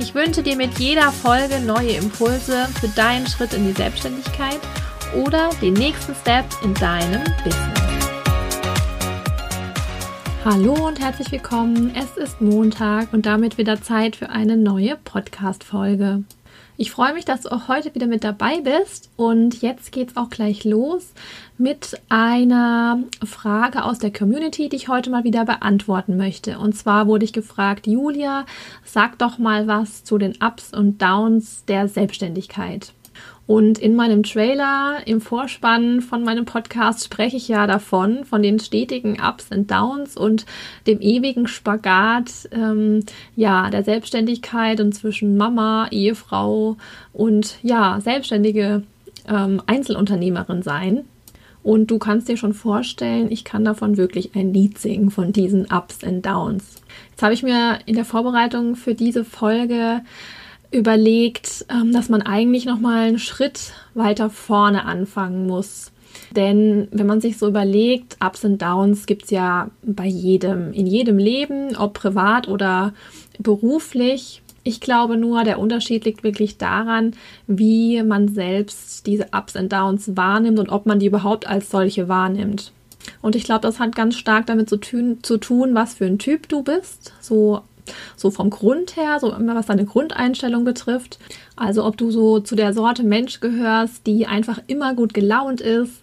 Ich wünsche dir mit jeder Folge neue Impulse für deinen Schritt in die Selbstständigkeit oder den nächsten Step in deinem Business. Hallo und herzlich willkommen. Es ist Montag und damit wieder Zeit für eine neue Podcast-Folge. Ich freue mich, dass du auch heute wieder mit dabei bist und jetzt geht es auch gleich los mit einer Frage aus der Community, die ich heute mal wieder beantworten möchte. Und zwar wurde ich gefragt, Julia, sag doch mal was zu den Ups und Downs der Selbstständigkeit. Und in meinem Trailer, im Vorspann von meinem Podcast spreche ich ja davon, von den stetigen Ups und Downs und dem ewigen Spagat, ähm, ja, der Selbstständigkeit und zwischen Mama, Ehefrau und ja, selbstständige ähm, Einzelunternehmerin sein. Und du kannst dir schon vorstellen, ich kann davon wirklich ein Lied singen, von diesen Ups und Downs. Jetzt habe ich mir in der Vorbereitung für diese Folge überlegt, ähm, dass man eigentlich noch mal einen Schritt weiter vorne anfangen muss. Denn wenn man sich so überlegt, Ups und Downs gibt es ja bei jedem, in jedem Leben, ob privat oder beruflich. Ich glaube nur, der Unterschied liegt wirklich daran, wie man selbst diese Ups und Downs wahrnimmt und ob man die überhaupt als solche wahrnimmt. Und ich glaube, das hat ganz stark damit zu tun, zu tun, was für ein Typ du bist. So so vom Grund her, so immer was deine Grundeinstellung betrifft. Also ob du so zu der Sorte Mensch gehörst, die einfach immer gut gelaunt ist,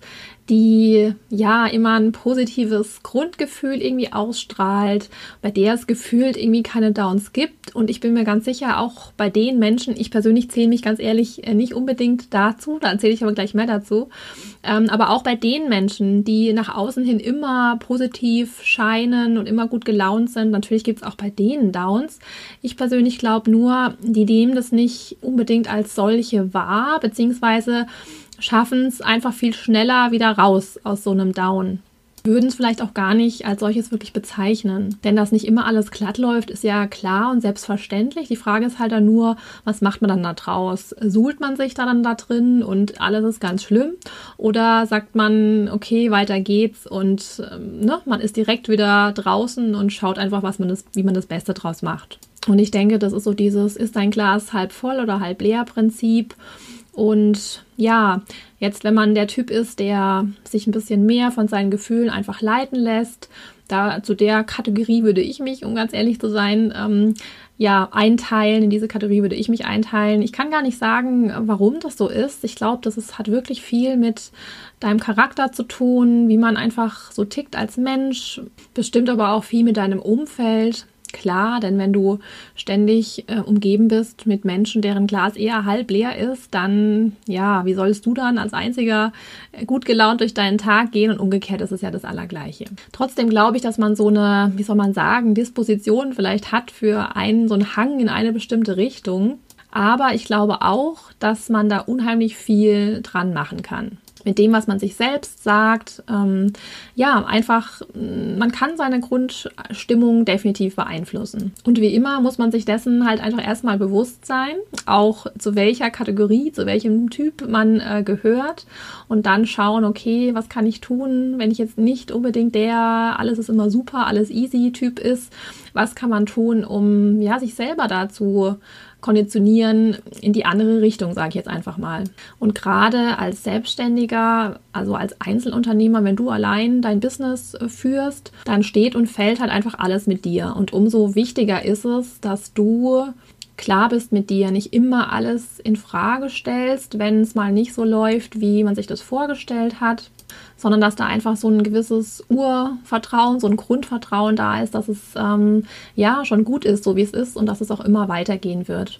die ja immer ein positives Grundgefühl irgendwie ausstrahlt, bei der es gefühlt irgendwie keine Downs gibt. Und ich bin mir ganz sicher, auch bei den Menschen, ich persönlich zähle mich ganz ehrlich äh, nicht unbedingt dazu, da erzähle ich aber gleich mehr dazu, ähm, aber auch bei den Menschen, die nach außen hin immer positiv scheinen und immer gut gelaunt sind, natürlich gibt es auch bei denen Downs. Ich persönlich glaube nur, die nehmen das nicht unbedingt als solche wahr, beziehungsweise schaffen es einfach viel schneller wieder raus aus so einem Down. Würden es vielleicht auch gar nicht als solches wirklich bezeichnen. Denn dass nicht immer alles glatt läuft, ist ja klar und selbstverständlich. Die Frage ist halt dann nur, was macht man dann da draus? Suhlt man sich da dann da drin und alles ist ganz schlimm? Oder sagt man, okay, weiter geht's und ähm, ne, man ist direkt wieder draußen und schaut einfach, was man das, wie man das Beste draus macht. Und ich denke, das ist so dieses, ist dein Glas halb voll oder halb leer Prinzip. Und ja, jetzt, wenn man der Typ ist, der sich ein bisschen mehr von seinen Gefühlen einfach leiten lässt, da zu der Kategorie würde ich mich, um ganz ehrlich zu sein, ähm, ja, einteilen. In diese Kategorie würde ich mich einteilen. Ich kann gar nicht sagen, warum das so ist. Ich glaube, das hat wirklich viel mit deinem Charakter zu tun, wie man einfach so tickt als Mensch. Bestimmt aber auch viel mit deinem Umfeld klar, denn wenn du ständig äh, umgeben bist mit Menschen, deren Glas eher halb leer ist, dann, ja, wie sollst du dann als einziger äh, gut gelaunt durch deinen Tag gehen und umgekehrt ist es ja das Allergleiche. Trotzdem glaube ich, dass man so eine, wie soll man sagen, Disposition vielleicht hat für einen, so einen Hang in eine bestimmte Richtung. Aber ich glaube auch, dass man da unheimlich viel dran machen kann mit dem, was man sich selbst sagt. Ähm, ja, einfach, man kann seine Grundstimmung definitiv beeinflussen. Und wie immer muss man sich dessen halt einfach erstmal bewusst sein, auch zu welcher Kategorie, zu welchem Typ man äh, gehört und dann schauen, okay, was kann ich tun, wenn ich jetzt nicht unbedingt der, alles ist immer super, alles easy Typ ist. Was kann man tun, um ja, sich selber dazu konditionieren in die andere Richtung, sage ich jetzt einfach mal. Und gerade als Selbstständiger, also als Einzelunternehmer, wenn du allein dein Business äh, führst, dann steht und fällt halt einfach alles mit dir. Und umso wichtiger ist es, dass du klar bist mit dir, nicht immer alles in Frage stellst, wenn es mal nicht so läuft, wie man sich das vorgestellt hat, sondern dass da einfach so ein gewisses Urvertrauen, so ein Grundvertrauen da ist, dass es ähm, ja schon gut ist, so wie es ist und dass es auch immer weitergehen wird.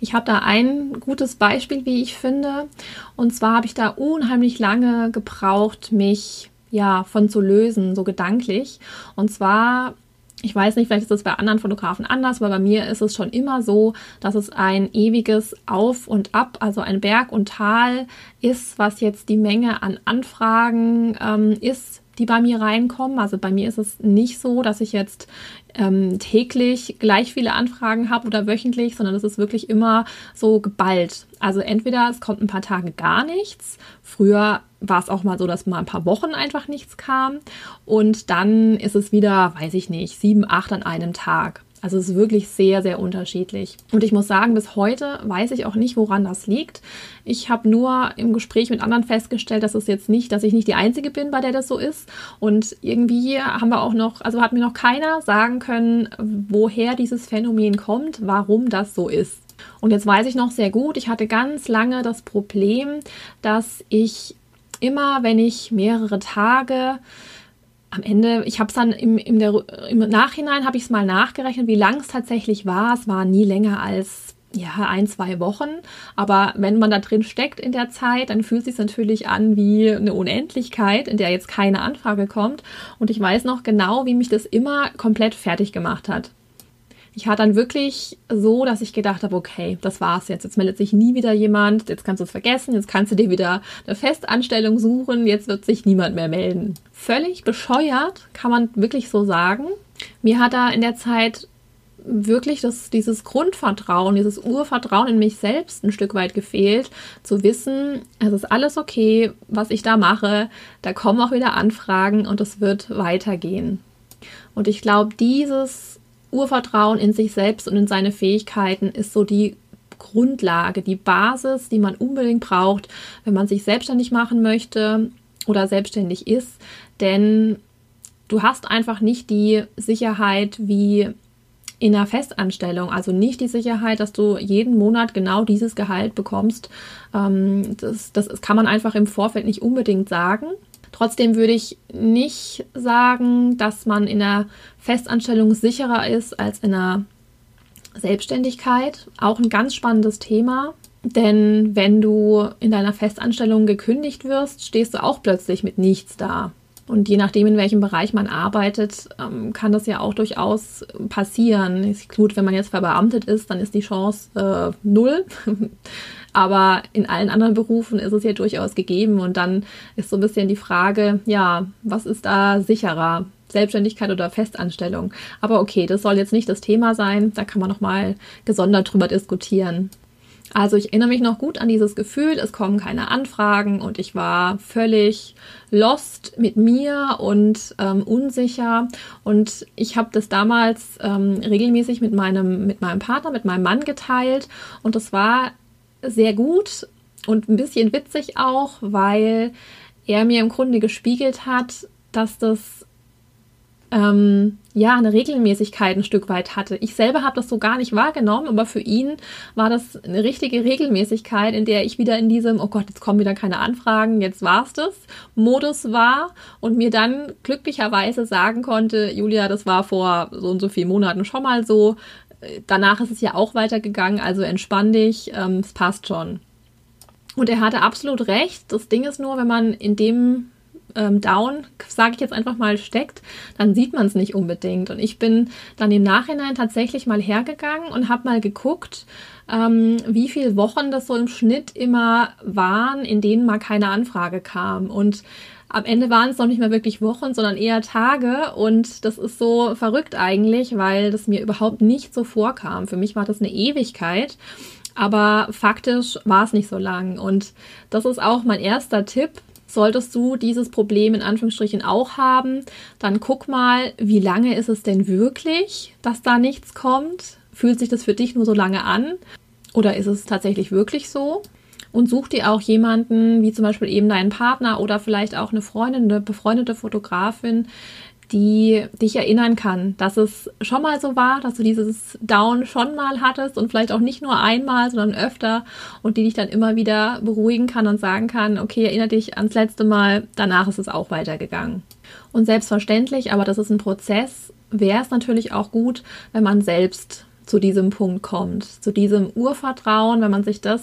Ich habe da ein gutes Beispiel, wie ich finde. Und zwar habe ich da unheimlich lange gebraucht, mich ja von zu lösen, so gedanklich. Und zwar Ich weiß nicht, vielleicht ist es bei anderen Fotografen anders, aber bei mir ist es schon immer so, dass es ein ewiges Auf und Ab, also ein Berg und Tal ist, was jetzt die Menge an Anfragen ähm, ist, die bei mir reinkommen. Also bei mir ist es nicht so, dass ich jetzt ähm, täglich gleich viele Anfragen habe oder wöchentlich, sondern es ist wirklich immer so geballt. Also entweder es kommt ein paar Tage gar nichts. Früher war es auch mal so, dass mal ein paar Wochen einfach nichts kam. Und dann ist es wieder, weiß ich nicht, sieben, acht an einem Tag. Also es ist wirklich sehr, sehr unterschiedlich. Und ich muss sagen, bis heute weiß ich auch nicht, woran das liegt. Ich habe nur im Gespräch mit anderen festgestellt, dass es jetzt nicht, dass ich nicht die Einzige bin, bei der das so ist. Und irgendwie haben wir auch noch, also hat mir noch keiner sagen können, woher dieses Phänomen kommt, warum das so ist. Und jetzt weiß ich noch sehr gut, ich hatte ganz lange das Problem, dass ich immer, wenn ich mehrere Tage am Ende, ich habe es dann im, im, der, im Nachhinein habe ich es mal nachgerechnet, wie lang es tatsächlich war. Es war nie länger als ja, ein, zwei Wochen. Aber wenn man da drin steckt in der Zeit, dann fühlt es sich natürlich an wie eine Unendlichkeit, in der jetzt keine Anfrage kommt. Und ich weiß noch genau, wie mich das immer komplett fertig gemacht hat ich war dann wirklich so, dass ich gedacht habe, okay, das war's jetzt. Jetzt meldet sich nie wieder jemand, jetzt kannst du es vergessen, jetzt kannst du dir wieder eine Festanstellung suchen, jetzt wird sich niemand mehr melden. Völlig bescheuert, kann man wirklich so sagen. Mir hat da in der Zeit wirklich das, dieses Grundvertrauen, dieses Urvertrauen in mich selbst ein Stück weit gefehlt, zu wissen, es ist alles okay, was ich da mache, da kommen auch wieder Anfragen und es wird weitergehen. Und ich glaube, dieses Urvertrauen in sich selbst und in seine Fähigkeiten ist so die Grundlage, die Basis, die man unbedingt braucht, wenn man sich selbstständig machen möchte oder selbstständig ist. Denn du hast einfach nicht die Sicherheit wie in einer Festanstellung, also nicht die Sicherheit, dass du jeden Monat genau dieses Gehalt bekommst. Ähm, das, das kann man einfach im Vorfeld nicht unbedingt sagen. Trotzdem würde ich nicht sagen, dass man in der Festanstellung sicherer ist als in der Selbstständigkeit. Auch ein ganz spannendes Thema. Denn wenn du in deiner Festanstellung gekündigt wirst, stehst du auch plötzlich mit nichts da. Und je nachdem, in welchem Bereich man arbeitet, ähm, kann das ja auch durchaus passieren. Gut, wenn man jetzt verbeamtet ist, dann ist die Chance äh, null. Aber in allen anderen Berufen ist es ja durchaus gegeben. Und dann ist so ein bisschen die Frage, ja, was ist da sicherer? Selbstständigkeit oder Festanstellung. Aber okay, das soll jetzt nicht das Thema sein. Da kann man nochmal gesondert drüber diskutieren. Also ich erinnere mich noch gut an dieses Gefühl, es kommen keine Anfragen und ich war völlig lost mit mir und ähm, unsicher. Und ich habe das damals ähm, regelmäßig mit meinem, mit meinem Partner, mit meinem Mann geteilt. Und das war sehr gut und ein bisschen witzig auch, weil er mir im Grunde gespiegelt hat, dass das ähm, ja eine Regelmäßigkeit ein Stück weit hatte. Ich selber habe das so gar nicht wahrgenommen, aber für ihn war das eine richtige Regelmäßigkeit, in der ich wieder in diesem, oh Gott, jetzt kommen wieder keine Anfragen, jetzt war's das, Modus war und mir dann glücklicherweise sagen konnte, Julia, das war vor so und so vielen Monaten schon mal so. Danach ist es ja auch weitergegangen, also entspann dich, ähm, es passt schon. Und er hatte absolut recht. Das Ding ist nur, wenn man in dem ähm, Down, sage ich jetzt einfach mal, steckt, dann sieht man es nicht unbedingt. Und ich bin dann im Nachhinein tatsächlich mal hergegangen und habe mal geguckt, ähm, wie viele Wochen das so im Schnitt immer waren, in denen mal keine Anfrage kam. Und am Ende waren es noch nicht mehr wirklich Wochen, sondern eher Tage. Und das ist so verrückt eigentlich, weil das mir überhaupt nicht so vorkam. Für mich war das eine Ewigkeit. Aber faktisch war es nicht so lang. Und das ist auch mein erster Tipp Solltest du dieses Problem in Anführungsstrichen auch haben, dann guck mal, wie lange ist es denn wirklich, dass da nichts kommt? Fühlt sich das für dich nur so lange an? Oder ist es tatsächlich wirklich so? Und such dir auch jemanden, wie zum Beispiel eben deinen Partner oder vielleicht auch eine Freundin, eine befreundete Fotografin, die dich erinnern kann, dass es schon mal so war, dass du dieses Down schon mal hattest und vielleicht auch nicht nur einmal, sondern öfter und die dich dann immer wieder beruhigen kann und sagen kann, okay, erinnere dich ans letzte Mal, danach ist es auch weitergegangen. Und selbstverständlich, aber das ist ein Prozess, wäre es natürlich auch gut, wenn man selbst zu diesem Punkt kommt, zu diesem Urvertrauen, wenn man sich das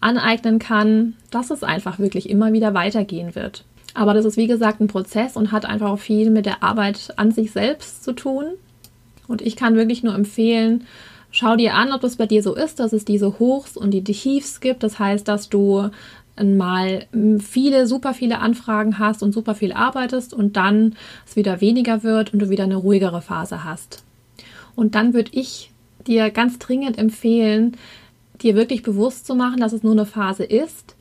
aneignen kann, dass es einfach wirklich immer wieder weitergehen wird. Aber das ist wie gesagt ein Prozess und hat einfach auch viel mit der Arbeit an sich selbst zu tun. Und ich kann wirklich nur empfehlen, schau dir an, ob das bei dir so ist, dass es diese Hochs und die Tiefs gibt. Das heißt, dass du mal viele, super viele Anfragen hast und super viel arbeitest und dann es wieder weniger wird und du wieder eine ruhigere Phase hast. Und dann würde ich dir ganz dringend empfehlen, dir wirklich bewusst zu machen, dass es nur eine Phase ist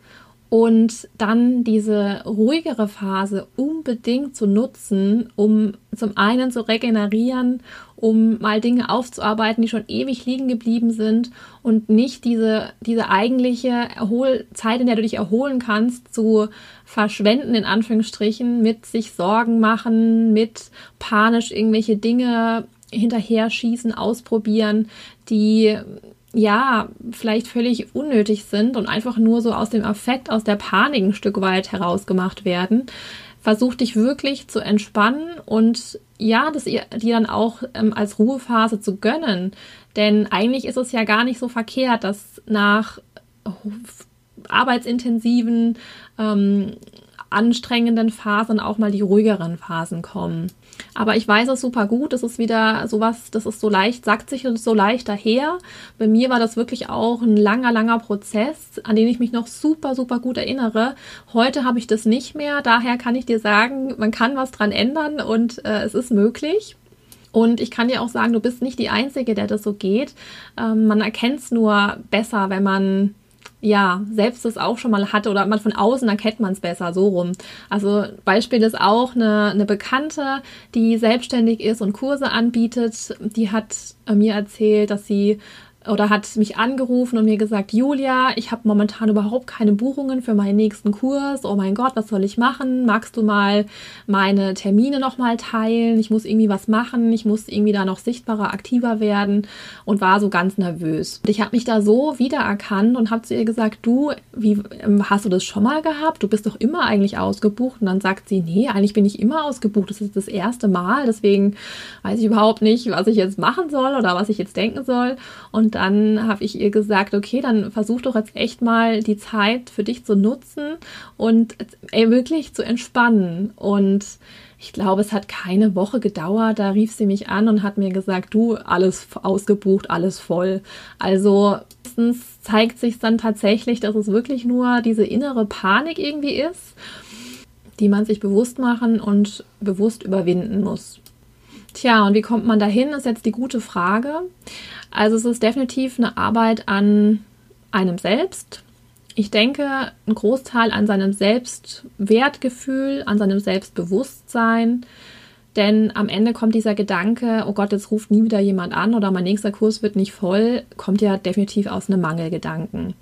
und dann diese ruhigere Phase unbedingt zu nutzen, um zum einen zu regenerieren, um mal Dinge aufzuarbeiten, die schon ewig liegen geblieben sind und nicht diese, diese eigentliche Erholzeit, in der du dich erholen kannst, zu verschwenden, in Anführungsstrichen, mit sich Sorgen machen, mit panisch irgendwelche Dinge hinterher schießen, ausprobieren, die ja, vielleicht völlig unnötig sind und einfach nur so aus dem Affekt, aus der Panik ein Stück weit herausgemacht werden. Versuch dich wirklich zu entspannen und ja, das dir dann auch ähm, als Ruhephase zu gönnen. Denn eigentlich ist es ja gar nicht so verkehrt, dass nach arbeitsintensiven, ähm, anstrengenden Phasen auch mal die ruhigeren Phasen kommen. Aber ich weiß es super gut. Das ist wieder sowas, das ist so leicht, sagt sich so leicht daher. Bei mir war das wirklich auch ein langer, langer Prozess, an den ich mich noch super, super gut erinnere. Heute habe ich das nicht mehr. Daher kann ich dir sagen, man kann was dran ändern und äh, es ist möglich. Und ich kann dir auch sagen, du bist nicht die Einzige, der das so geht. Ähm, man erkennt es nur besser, wenn man ja, selbst das auch schon mal hatte oder man von außen erkennt man es besser, so rum. Also Beispiel ist auch eine, eine Bekannte, die selbstständig ist und Kurse anbietet, die hat äh, mir erzählt, dass sie oder hat mich angerufen und mir gesagt, Julia, ich habe momentan überhaupt keine Buchungen für meinen nächsten Kurs. Oh mein Gott, was soll ich machen? Magst du mal meine Termine nochmal teilen? Ich muss irgendwie was machen. Ich muss irgendwie da noch sichtbarer, aktiver werden und war so ganz nervös. Und ich habe mich da so wiedererkannt und habe zu ihr gesagt, du, wie ähm, hast du das schon mal gehabt? Du bist doch immer eigentlich ausgebucht. Und dann sagt sie, nee, eigentlich bin ich immer ausgebucht. Das ist das erste Mal. Deswegen weiß ich überhaupt nicht, was ich jetzt machen soll oder was ich jetzt denken soll. Und dann habe ich ihr gesagt, okay, dann versuch doch jetzt echt mal die Zeit für dich zu nutzen und ey, wirklich zu entspannen. Und ich glaube, es hat keine Woche gedauert. Da rief sie mich an und hat mir gesagt, du, alles ausgebucht, alles voll. Also meistens zeigt sich dann tatsächlich, dass es wirklich nur diese innere Panik irgendwie ist, die man sich bewusst machen und bewusst überwinden muss. Tja, und wie kommt man dahin, ist jetzt die gute Frage. Also es ist definitiv eine Arbeit an einem selbst. Ich denke, ein Großteil an seinem Selbstwertgefühl, an seinem Selbstbewusstsein. Denn am Ende kommt dieser Gedanke, oh Gott, jetzt ruft nie wieder jemand an oder mein nächster Kurs wird nicht voll, kommt ja definitiv aus einem Mangelgedanken.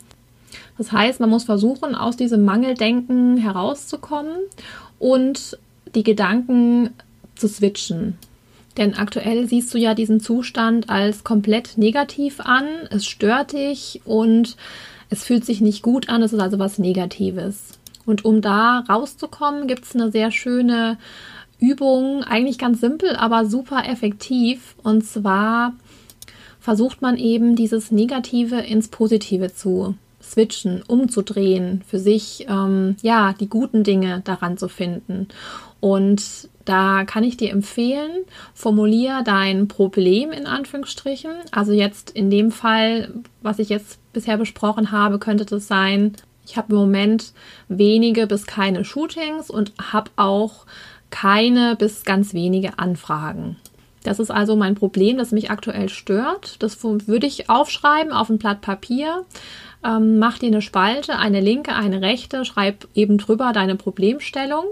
Das heißt, man muss versuchen, aus diesem Mangeldenken herauszukommen und die Gedanken zu switchen. Denn aktuell siehst du ja diesen Zustand als komplett negativ an. Es stört dich und es fühlt sich nicht gut an. Es ist also was Negatives. Und um da rauszukommen, gibt es eine sehr schöne Übung, eigentlich ganz simpel, aber super effektiv. Und zwar versucht man eben dieses Negative ins Positive zu switchen, umzudrehen, für sich ähm, ja die guten Dinge daran zu finden. Und da kann ich dir empfehlen, formulier dein Problem in Anführungsstrichen. Also jetzt in dem Fall, was ich jetzt bisher besprochen habe, könnte das sein, ich habe im Moment wenige bis keine Shootings und habe auch keine bis ganz wenige Anfragen. Das ist also mein Problem, das mich aktuell stört. Das würde ich aufschreiben auf ein Blatt Papier. Ähm, mach dir eine Spalte, eine linke, eine rechte, schreib eben drüber deine Problemstellung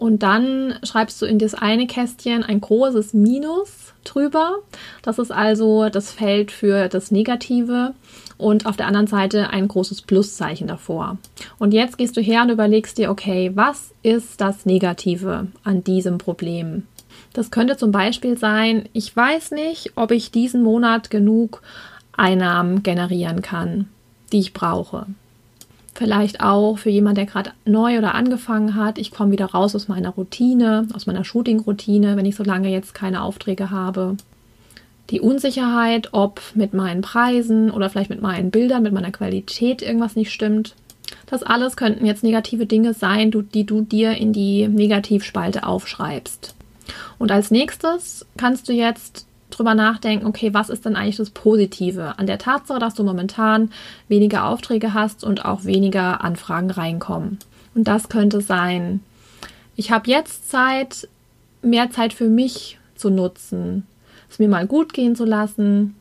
und dann schreibst du in das eine Kästchen ein großes Minus drüber. Das ist also das Feld für das Negative und auf der anderen Seite ein großes Pluszeichen davor. Und jetzt gehst du her und überlegst dir, okay, was ist das Negative an diesem Problem? Das könnte zum Beispiel sein, ich weiß nicht, ob ich diesen Monat genug Einnahmen generieren kann, die ich brauche. Vielleicht auch für jemand, der gerade neu oder angefangen hat. Ich komme wieder raus aus meiner Routine, aus meiner Shooting-Routine, wenn ich so lange jetzt keine Aufträge habe. Die Unsicherheit, ob mit meinen Preisen oder vielleicht mit meinen Bildern, mit meiner Qualität irgendwas nicht stimmt. Das alles könnten jetzt negative Dinge sein, die du dir in die Negativspalte aufschreibst. Und als nächstes kannst du jetzt drüber nachdenken, okay, was ist denn eigentlich das Positive an der Tatsache, dass du momentan weniger Aufträge hast und auch weniger Anfragen reinkommen. Und das könnte sein, ich habe jetzt Zeit, mehr Zeit für mich zu nutzen, es mir mal gut gehen zu lassen,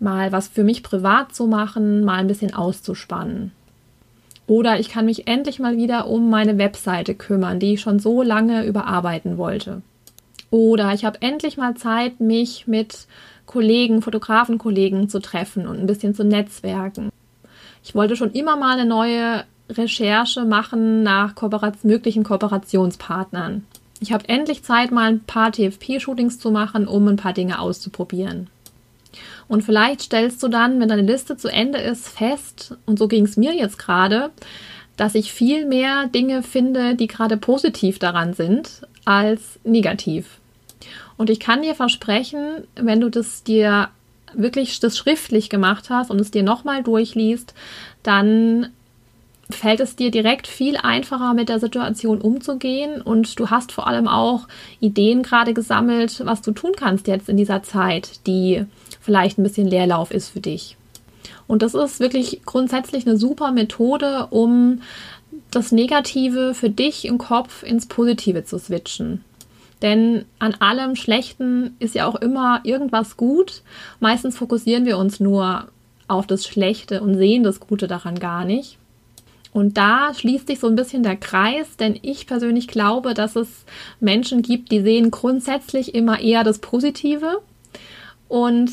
mal was für mich privat zu machen, mal ein bisschen auszuspannen. Oder ich kann mich endlich mal wieder um meine Webseite kümmern, die ich schon so lange überarbeiten wollte. Oder ich habe endlich mal Zeit, mich mit Kollegen, Fotografenkollegen zu treffen und ein bisschen zu netzwerken. Ich wollte schon immer mal eine neue Recherche machen nach Kooperat möglichen Kooperationspartnern. Ich habe endlich Zeit, mal ein paar TFP-Shootings zu machen, um ein paar Dinge auszuprobieren. Und vielleicht stellst du dann, wenn deine Liste zu Ende ist, fest, und so ging es mir jetzt gerade, dass ich viel mehr Dinge finde, die gerade positiv daran sind, als negativ. Und ich kann dir versprechen, wenn du das dir wirklich das schriftlich gemacht hast und es dir nochmal durchliest, dann fällt es dir direkt viel einfacher mit der Situation umzugehen und du hast vor allem auch Ideen gerade gesammelt, was du tun kannst jetzt in dieser Zeit, die vielleicht ein bisschen Leerlauf ist für dich. Und das ist wirklich grundsätzlich eine super Methode, um das Negative für dich im Kopf ins Positive zu switchen. Denn an allem Schlechten ist ja auch immer irgendwas gut. Meistens fokussieren wir uns nur auf das Schlechte und sehen das Gute daran gar nicht. Und da schließt sich so ein bisschen der Kreis, denn ich persönlich glaube, dass es Menschen gibt, die sehen grundsätzlich immer eher das Positive und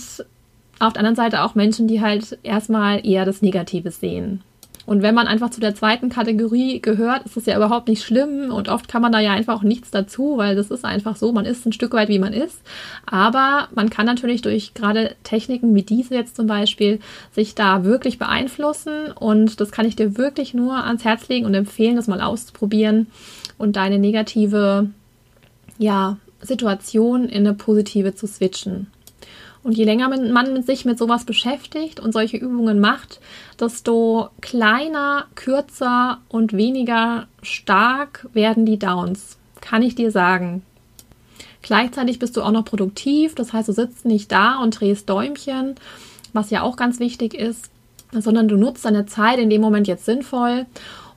auf der anderen Seite auch Menschen, die halt erstmal eher das Negative sehen. Und wenn man einfach zu der zweiten Kategorie gehört, ist es ja überhaupt nicht schlimm und oft kann man da ja einfach auch nichts dazu, weil das ist einfach so, man ist ein Stück weit, wie man ist. Aber man kann natürlich durch gerade Techniken wie diese jetzt zum Beispiel sich da wirklich beeinflussen und das kann ich dir wirklich nur ans Herz legen und empfehlen, das mal auszuprobieren und deine negative, ja, Situation in eine positive zu switchen. Und je länger man sich mit sowas beschäftigt und solche Übungen macht, desto kleiner, kürzer und weniger stark werden die Downs. Kann ich dir sagen. Gleichzeitig bist du auch noch produktiv, das heißt, du sitzt nicht da und drehst Däumchen, was ja auch ganz wichtig ist, sondern du nutzt deine Zeit in dem Moment jetzt sinnvoll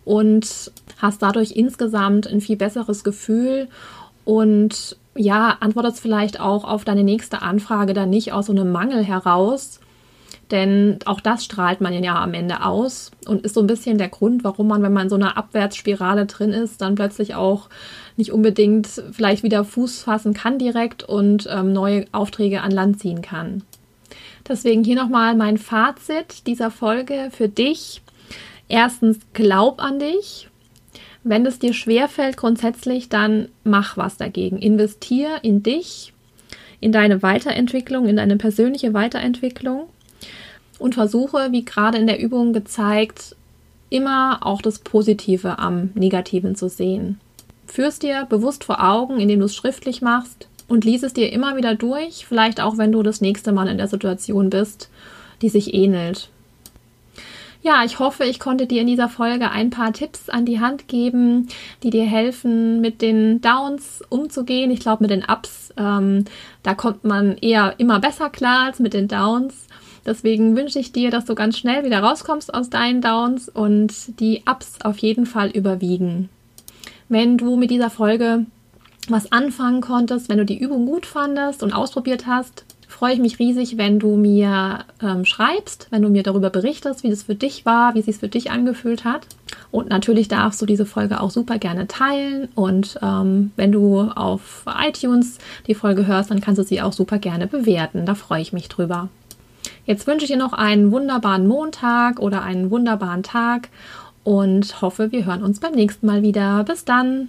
und hast dadurch insgesamt ein viel besseres Gefühl und ja, antwortest vielleicht auch auf deine nächste Anfrage dann nicht aus so einem Mangel heraus. Denn auch das strahlt man ja am Ende aus und ist so ein bisschen der Grund, warum man, wenn man in so einer Abwärtsspirale drin ist, dann plötzlich auch nicht unbedingt vielleicht wieder Fuß fassen kann direkt und ähm, neue Aufträge an Land ziehen kann. Deswegen hier nochmal mein Fazit dieser Folge für dich. Erstens, glaub an dich. Wenn es dir schwerfällt grundsätzlich, dann mach was dagegen. Investier in dich, in deine Weiterentwicklung, in deine persönliche Weiterentwicklung und versuche, wie gerade in der Übung gezeigt, immer auch das Positive am Negativen zu sehen. Führst dir bewusst vor Augen, indem du es schriftlich machst und lies es dir immer wieder durch, vielleicht auch wenn du das nächste Mal in der Situation bist, die sich ähnelt. Ja, ich hoffe, ich konnte dir in dieser Folge ein paar Tipps an die Hand geben, die dir helfen, mit den Downs umzugehen. Ich glaube, mit den Ups, ähm, da kommt man eher immer besser klar als mit den Downs. Deswegen wünsche ich dir, dass du ganz schnell wieder rauskommst aus deinen Downs und die Ups auf jeden Fall überwiegen. Wenn du mit dieser Folge was anfangen konntest, wenn du die Übung gut fandest und ausprobiert hast, freue ich mich riesig, wenn du mir ähm, schreibst, wenn du mir darüber berichtest, wie das für dich war, wie es sich für dich angefühlt hat. Und natürlich darfst du diese Folge auch super gerne teilen. Und ähm, wenn du auf iTunes die Folge hörst, dann kannst du sie auch super gerne bewerten. Da freue ich mich drüber. Jetzt wünsche ich dir noch einen wunderbaren Montag oder einen wunderbaren Tag und hoffe, wir hören uns beim nächsten Mal wieder. Bis dann!